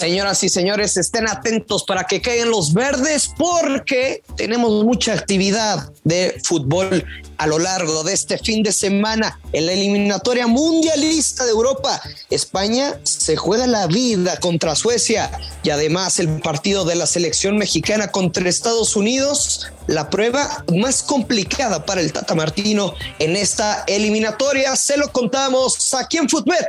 Señoras y señores, estén atentos para que caigan los verdes porque tenemos mucha actividad de fútbol a lo largo de este fin de semana en la eliminatoria mundialista de Europa. España se juega la vida contra Suecia y además el partido de la selección mexicana contra Estados Unidos, la prueba más complicada para el Tata Martino en esta eliminatoria. Se lo contamos aquí en Footbet.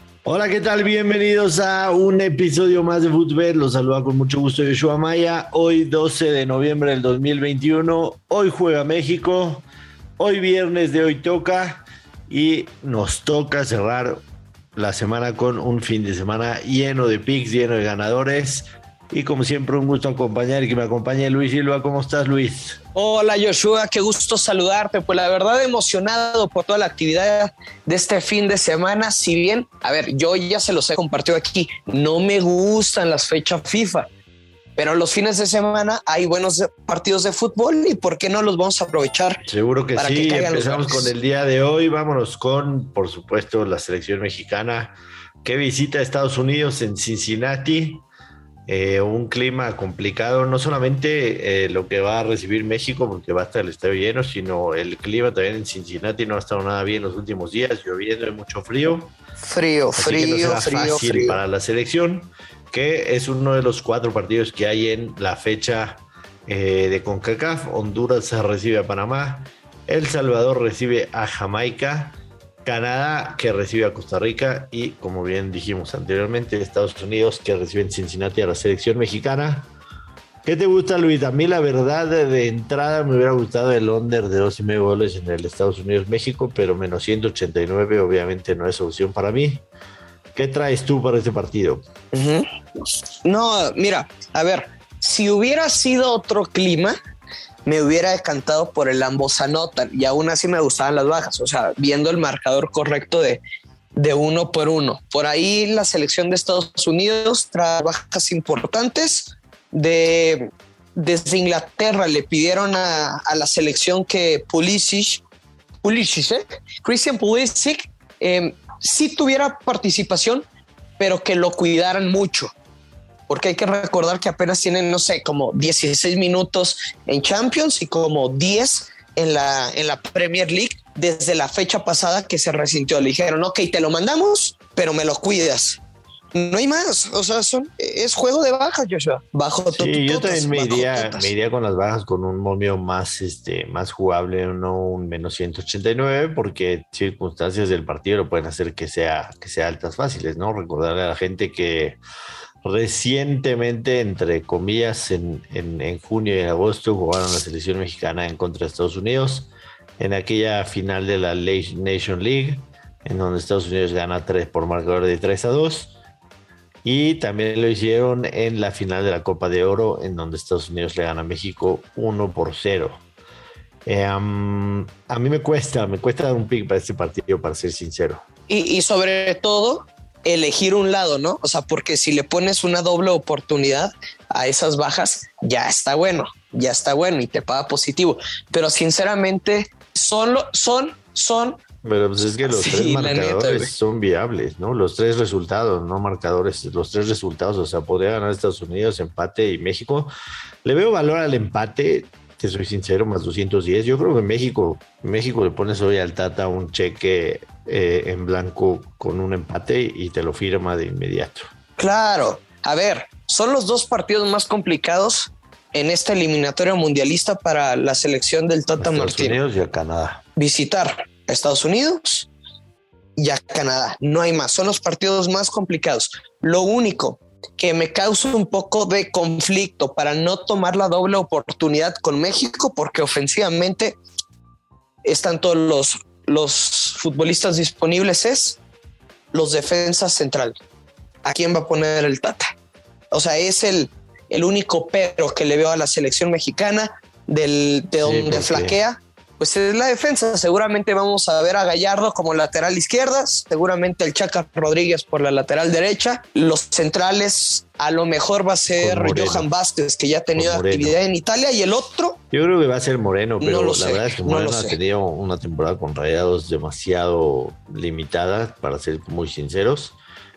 Hola, ¿qué tal? Bienvenidos a un episodio más de Footbet. Los saluda con mucho gusto Yoshua Maya. Hoy 12 de noviembre del 2021. Hoy juega México. Hoy viernes de hoy toca. Y nos toca cerrar la semana con un fin de semana lleno de picks, lleno de ganadores. Y como siempre, un gusto acompañar y que me acompañe Luis Silva. ¿Cómo estás, Luis? Hola, Joshua. Qué gusto saludarte. Pues la verdad, emocionado por toda la actividad de este fin de semana. Si bien, a ver, yo ya se los he compartido aquí, no me gustan las fechas FIFA. Pero los fines de semana hay buenos partidos de fútbol y ¿por qué no los vamos a aprovechar? Seguro que sí. Empezamos con el día de hoy. Vámonos con, por supuesto, la selección mexicana que visita a Estados Unidos en Cincinnati. Eh, un clima complicado, no solamente eh, lo que va a recibir México, porque va a estar el estadio lleno, sino el clima también en Cincinnati no ha estado nada bien los últimos días, lloviendo y mucho frío. Frío, frío, frío, frío. Para la selección, que es uno de los cuatro partidos que hay en la fecha eh, de CONCACAF. Honduras recibe a Panamá, El Salvador recibe a Jamaica. Canadá que recibe a Costa Rica y como bien dijimos anteriormente Estados Unidos que recibe en Cincinnati a la selección mexicana. ¿Qué te gusta Luis? A mí la verdad de, entrada me hubiera gustado el under de dos y medio goles en el Estados Unidos-México, pero menos 189 obviamente no es opción para mí. ¿Qué traes tú para este partido? No, mira, a ver, si hubiera sido otro clima, me hubiera decantado por el ambos anotan y aún así me gustaban las bajas, o sea, viendo el marcador correcto de, de uno por uno. Por ahí la selección de Estados Unidos trae bajas importantes. De, desde Inglaterra le pidieron a, la selección que Pulisic, Pulisic ¿eh? Christian Pulisic, eh, sí tuviera participación, pero que lo cuidaran mucho porque hay que recordar que apenas tienen, no sé, como 16 minutos en Champions y como 10 en la, en la Premier League desde la fecha pasada que se resintió. Le dijeron, ok, te lo mandamos, pero me lo cuidas. No hay más, o sea, son, es juego de bajas, Joshua. Bajo sí, yo también me iría, me iría, con las bajas con un momio más, este, más jugable, no un menos 189, porque circunstancias del partido lo pueden hacer que sea, que sea altas fáciles, ¿no? Recordarle a la gente que Recientemente, entre comillas, en, junio y en agosto jugaron la selección mexicana en contra de Estados Unidos en aquella final de la Nation League, en donde Estados Unidos gana 3 por marcador de 3 a 2. Y también lo hicieron en la final de la Copa de Oro, en donde Estados Unidos le gana a México 1 por 0. Eh, a mí me cuesta, me cuesta dar un pick para este partido, para ser sincero. Y, y sobre todo, elegir un lado, ¿no? O sea, porque si le pones una doble oportunidad a esas bajas, ya está bueno, ya está bueno y te paga positivo. Pero sinceramente, solo son, son. Pero pues es que los tres marcadores son viables, ¿no? Los tres resultados, no marcadores, los tres resultados, o sea, podría ganar Estados Unidos, empate y México. Le veo valor al empate, te soy sincero, más 210. Yo creo que México, México le pones hoy al Tata un cheque eh, en blanco con un empate y te lo firma de inmediato. Claro, a ver, son los dos partidos más complicados en esta eliminatoria mundialista para la selección del Tata Estados Unidos y a Canadá. Visitar a Estados Unidos y a Canadá. No hay más. Son los partidos más complicados. Lo único que me causa un poco de conflicto para no tomar la doble oportunidad con México, porque ofensivamente están todos los los futbolistas disponibles es los defensas central. ¿A quién va a poner el Tata? O sea, es el, el único pero que le veo a la selección mexicana del, de donde flaquea pues es la defensa. Seguramente vamos a ver a Gallardo como lateral izquierda, seguramente el Chaca Rodríguez por la lateral derecha. Los centrales a lo mejor va a ser Johan Vázquez, que ya ha tenido actividad en Italia, y el otro. Yo creo que va a ser Moreno, pero la verdad es que Moreno ha tenido una temporada con rayados demasiado limitada, para ser muy sinceros.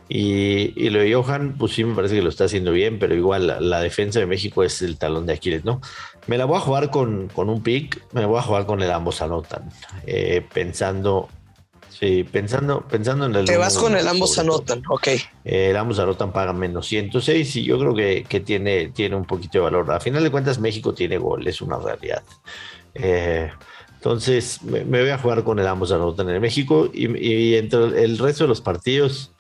Y, lo de Johan, pues sí me parece que lo está haciendo bien, pero igual la, defensa de México es el talón de Aquiles, ¿no? Me la voy a jugar con, con un pick, me voy a jugar con el ambos anotan, eh, pensando, sí, pensando, pensando en el... Te vas con el ambos anotan, ok. Eh, el ambos anotan paga menos 106 y yo creo que, que, tiene, tiene un poquito de valor. A final de cuentas, México tiene gol, es una realidad. Eh, entonces, me, voy a jugar con el ambos anotan en México y, y entre el resto de los partidos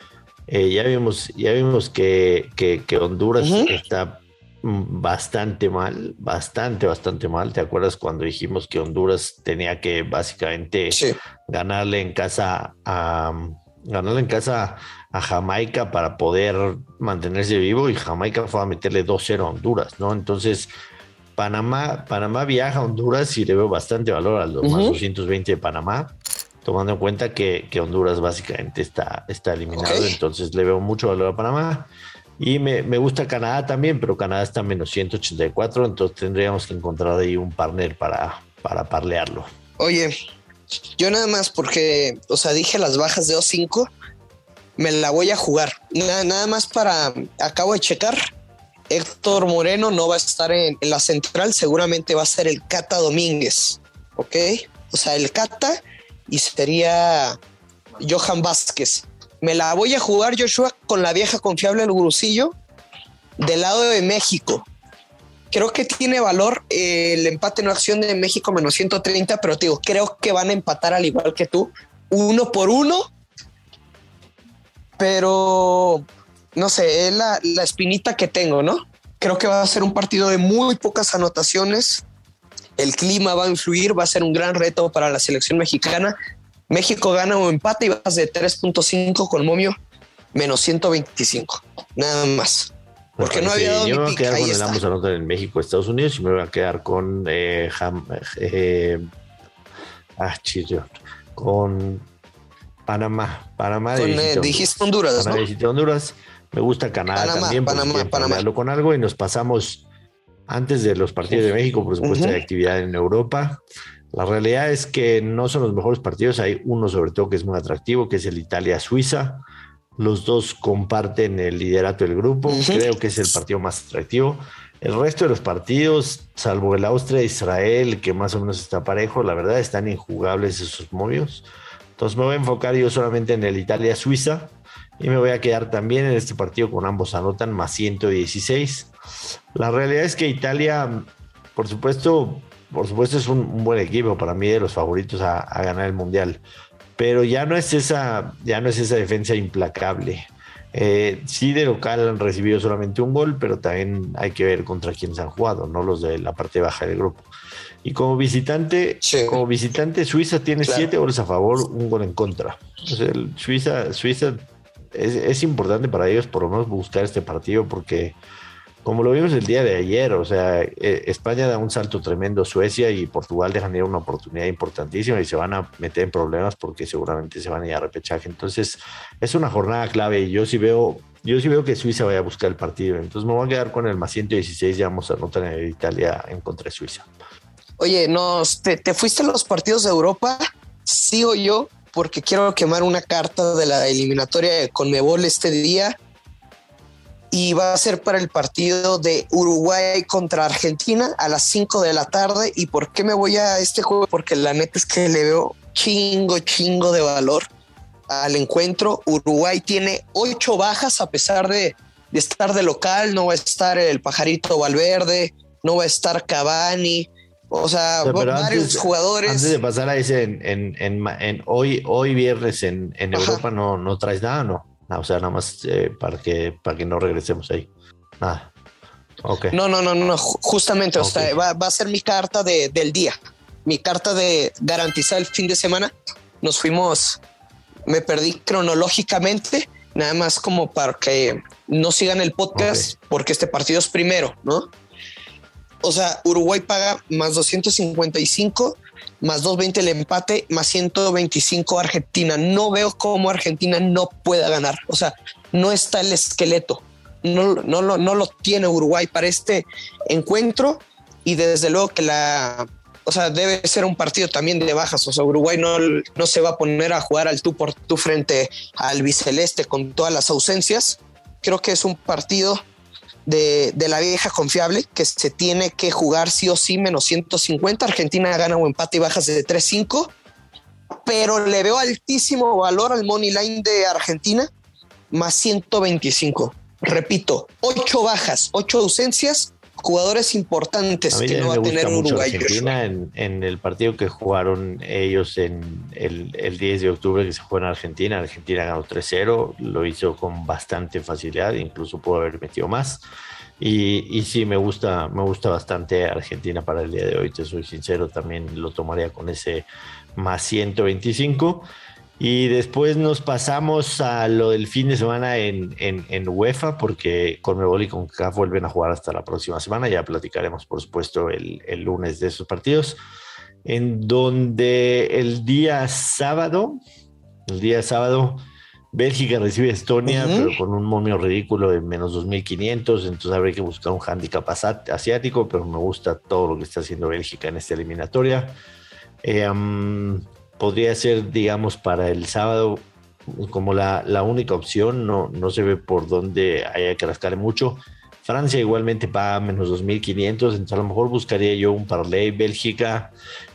eh, ya vimos, ya vimos que, que, Honduras está bastante mal, bastante, bastante mal. ¿Te acuerdas cuando dijimos que Honduras tenía que básicamente ganarle en casa a ganarle en casa a Jamaica para poder mantenerse vivo y Jamaica fue a meterle 2-0 a Honduras, ¿no? Entonces, Panamá, Panamá viaja a Honduras y le veo bastante valor a los más 220 de Panamá tomando en cuenta que, Honduras básicamente está, está eliminado, entonces le veo mucho valor a Panamá. Y me, gusta Canadá también, pero Canadá está en menos 184, entonces tendríamos que encontrar ahí un partner para, para parlearlo. Oye, yo nada más porque, o sea, dije las bajas de O5, me la voy a jugar. Nada, nada más para, acabo de checar, Héctor Moreno no va a estar en, en la central, seguramente va a ser el Cata Domínguez, ¿ok? O sea, el Cata y sería Johan Vázquez. Me la voy a jugar, Joshua, con la vieja confiable del Gurusillo del lado de México. Creo que tiene valor eh, el empate en acción de México menos 130, pero digo, creo que van a empatar al igual que tú, uno por uno. Pero no sé, es la, la espinita que tengo, ¿no? Creo que va a ser un partido de muy pocas anotaciones el clima va a influir, va a ser un gran reto para la selección mexicana. México gana o empate y vas de 3.5 con momio menos 125, nada más. Porque no había dado Yo me voy a quedar con el ambos anotan en México, Estados Unidos y me voy a quedar con eh, eh ah, con Panamá, Panamá. Eh, dijiste Honduras, Panamá ¿no? Honduras. Me gusta Canadá también. Panamá, Panamá. con algo y nos pasamos antes de los partidos de México, por supuesto, hay actividad en Europa. La realidad es que no son los mejores partidos. Hay uno sobre todo que es muy atractivo, que es el Italia-Suiza. Los dos comparten el liderato del grupo. Creo que es el partido más atractivo. El resto de los partidos, salvo el Austria-Israel, que más o menos está parejo, la verdad están injugables esos movios. Entonces me voy a enfocar yo solamente en el Italia-Suiza y me voy a quedar también en este partido con ambos anotan más 116. La realidad es que Italia, por supuesto, por supuesto es un, buen equipo, para mí de los favoritos a, ganar el Mundial, pero ya no es esa, ya no es esa defensa implacable. Eh, sí, de local han recibido solamente un gol, pero también hay que ver contra quiénes han jugado, no los de la parte baja del grupo. Y como visitante, como visitante, Suiza tiene siete goles a favor, un gol en contra. Suiza, Suiza es, importante para ellos por lo menos buscar este partido porque como lo vimos el día de ayer, o sea, eh, España da un salto tremendo, Suecia y Portugal dejan ir una oportunidad importantísima y se van a meter en problemas porque seguramente se van a ir a repechaje. Entonces, es una jornada clave y yo sí veo, yo sí veo que Suiza vaya a buscar el partido. Entonces, me voy a quedar con el más 116, ya vamos a anotar en Italia en contra de Suiza. Oye, no, te, te fuiste a los partidos de Europa, sigo yo, porque quiero quemar una carta de la eliminatoria de Conmebol este día y va a ser para el partido de Uruguay contra Argentina a las 5 de la tarde. ¿Y por qué me voy a este juego? Porque la neta es que le veo chingo, chingo de valor al encuentro. Uruguay tiene ocho bajas a pesar de, estar de local. No va a estar el pajarito Valverde, no va a estar Cavani. O sea, varios jugadores. Antes de pasar a ese, en, hoy, hoy viernes en, Europa no, no traes nada, ¿no? Ah, o sea, nada más eh, para, que, para que no regresemos ahí. Nada. Okay. No, no, no, no, justamente, o sea, va, a ser mi carta de, del día, mi carta de garantizar el fin de semana. Nos fuimos, me perdí cronológicamente, nada más como para que no sigan el podcast, porque este partido es primero, ¿no? O sea, Uruguay paga más 255, más 220 el empate, más 125 Argentina. No veo cómo Argentina no pueda ganar. O sea, no está el esqueleto. No, no, no, no lo tiene Uruguay para este encuentro. Y desde luego que la, o sea, debe ser un partido también de bajas. O sea, Uruguay no, no se va a poner a jugar al tú por tú frente al biceleste con todas las ausencias. Creo que es un partido de, la vieja confiable que se tiene que jugar sí o sí menos 150. Argentina gana o empate y bajas de 3-5, pero le veo altísimo valor al money line de Argentina más 125. Repito, ocho bajas, ocho ausencias jugadores importantes que no va a tener Uruguay. Argentina en, en, el partido que jugaron ellos en el, el, 10 de octubre que se jugó en Argentina, Argentina ganó 3-0, lo hizo con bastante facilidad, incluso pudo haber metido más. Y, y, sí, me gusta, me gusta bastante Argentina para el día de hoy, te soy sincero, también lo tomaría con ese más 125. Y después nos pasamos a lo del fin de semana en, en, en UEFA, porque Conmebol y CONCACAF vuelven a jugar hasta la próxima semana. Ya platicaremos, por supuesto, el, el lunes de esos partidos. En donde el día sábado, el día sábado, Bélgica recibe a Estonia, uh -huh. pero con un momio ridículo de menos 2.500, entonces habría que buscar un handicap asiático, pero me gusta todo lo que está haciendo Bélgica en esta eliminatoria. Eh, um, podría ser, digamos, para el sábado como la, la única opción, no, no, se ve por dónde haya que rascarle mucho. Francia igualmente paga menos 2.500, entonces a lo mejor buscaría yo un parlay Bélgica,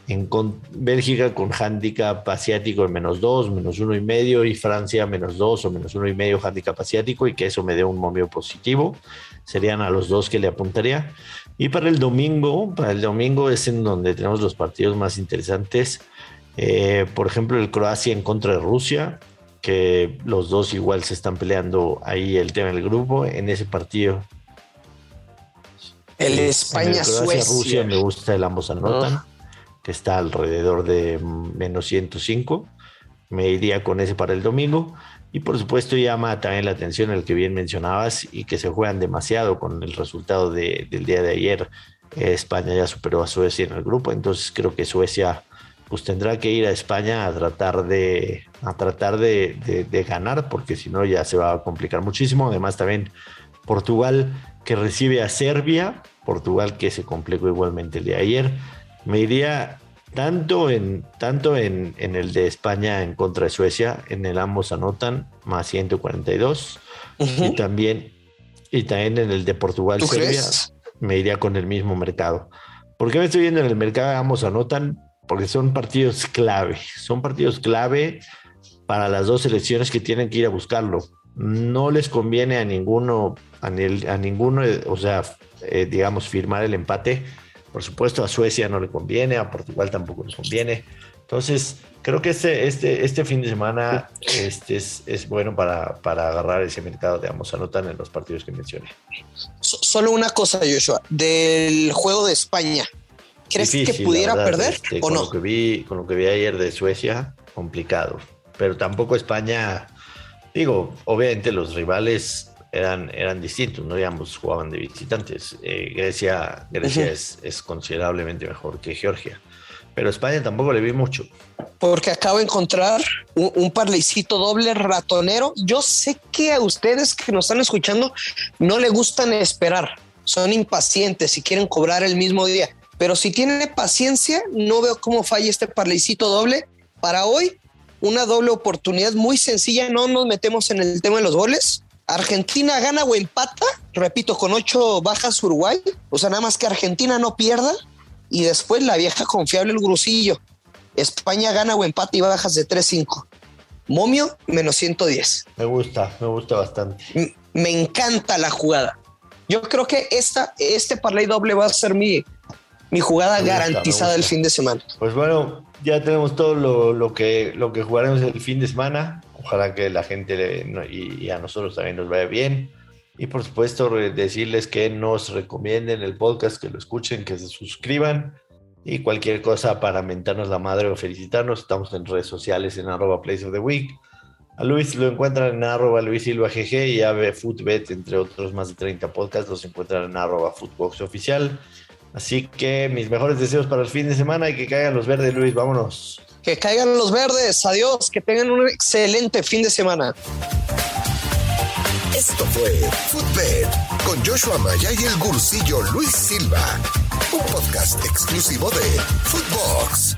en con, Bélgica con handicap asiático en menos 2, menos uno y medio, y Francia menos 2 o menos uno y medio handicap asiático, y que eso me dé un momio positivo. Serían a los dos que le apuntaría. Y para el domingo, para el domingo es en donde tenemos los partidos más interesantes. Eh, por ejemplo, el Croacia en contra de Rusia, que los dos igual se están peleando ahí el tema del grupo. En ese partido. El España-Suecia. Rusia me gusta el ambos anotan, oh. que está alrededor de menos 105. Me iría con ese para el domingo. Y por supuesto llama también la atención el que bien mencionabas y que se juegan demasiado con el resultado de, del día de ayer. España ya superó a Suecia en el grupo, entonces creo que Suecia pues tendrá que ir a España a tratar de, a tratar de, de, de ganar, porque si no ya se va a complicar muchísimo. Además también Portugal que recibe a Serbia, Portugal que se complicó igualmente el de ayer. Me iría tanto en, tanto en, en, el de España en contra de Suecia, en el ambos anotan más 142, uh -huh. y, también, y también en el de Portugal Serbia, me iría con el mismo mercado. ¿Por qué me estoy viendo en el mercado ambos anotan? Porque son partidos clave, son partidos clave para las dos selecciones que tienen que ir a buscarlo. No les conviene a ninguno, a, a ninguno, o sea, eh, digamos, firmar el empate. Por supuesto, a Suecia no le conviene, a Portugal tampoco les conviene. Entonces, creo que este, este, este fin de semana este es, es bueno para, para, agarrar ese mercado de ambos anotan en los partidos que mencioné. Solo una cosa, Joshua, del juego de España. ¿Crees Difícil, que pudiera verdad, perder este, o con no? Lo que vi, con lo que vi ayer de Suecia, complicado. Pero tampoco España, digo, obviamente los rivales eran, eran distintos, no ambos jugaban de visitantes. Eh, Grecia, Grecia uh -huh. es, es, considerablemente mejor que Georgia. Pero España tampoco le vi mucho. Porque acabo de encontrar un, un parleycito doble ratonero. Yo sé que a ustedes que nos están escuchando no le gustan esperar, son impacientes y quieren cobrar el mismo día pero si tiene paciencia, no veo cómo falla este parleycito doble. Para hoy, una doble oportunidad muy sencilla. No nos metemos en el tema de los goles. Argentina gana o empata, repito, con ocho bajas Uruguay. O sea, nada más que Argentina no pierda. Y después la vieja confiable, el grusillo. España gana o empata y bajas de 3-5. Momio, menos 110. Me gusta, me gusta bastante. M me encanta la jugada. Yo creo que esta, este parlay doble va a ser mi, mi jugada gusta, garantizada el fin de semana. Pues bueno, ya tenemos todo lo, lo, que, lo que jugaremos el fin de semana. Ojalá que la gente le, y, y, a nosotros también nos vaya bien. Y por supuesto, decirles que nos recomienden el podcast, que lo escuchen, que se suscriban. Y cualquier cosa para mentarnos la madre o felicitarnos, estamos en redes sociales en arroba place of the week. A Luis lo encuentran en arroba Luis Silva GG y Ave Footbet, entre otros más de 30 podcasts, los encuentran en arroba Footbox Oficial. Así que mis mejores deseos para el fin de semana y que caigan los verdes, Luis. Vámonos. Que caigan los verdes. Adiós. Que tengan un excelente fin de semana. Esto fue Footbed con Joshua Maya y el gursillo Luis Silva, un podcast exclusivo de Footbox.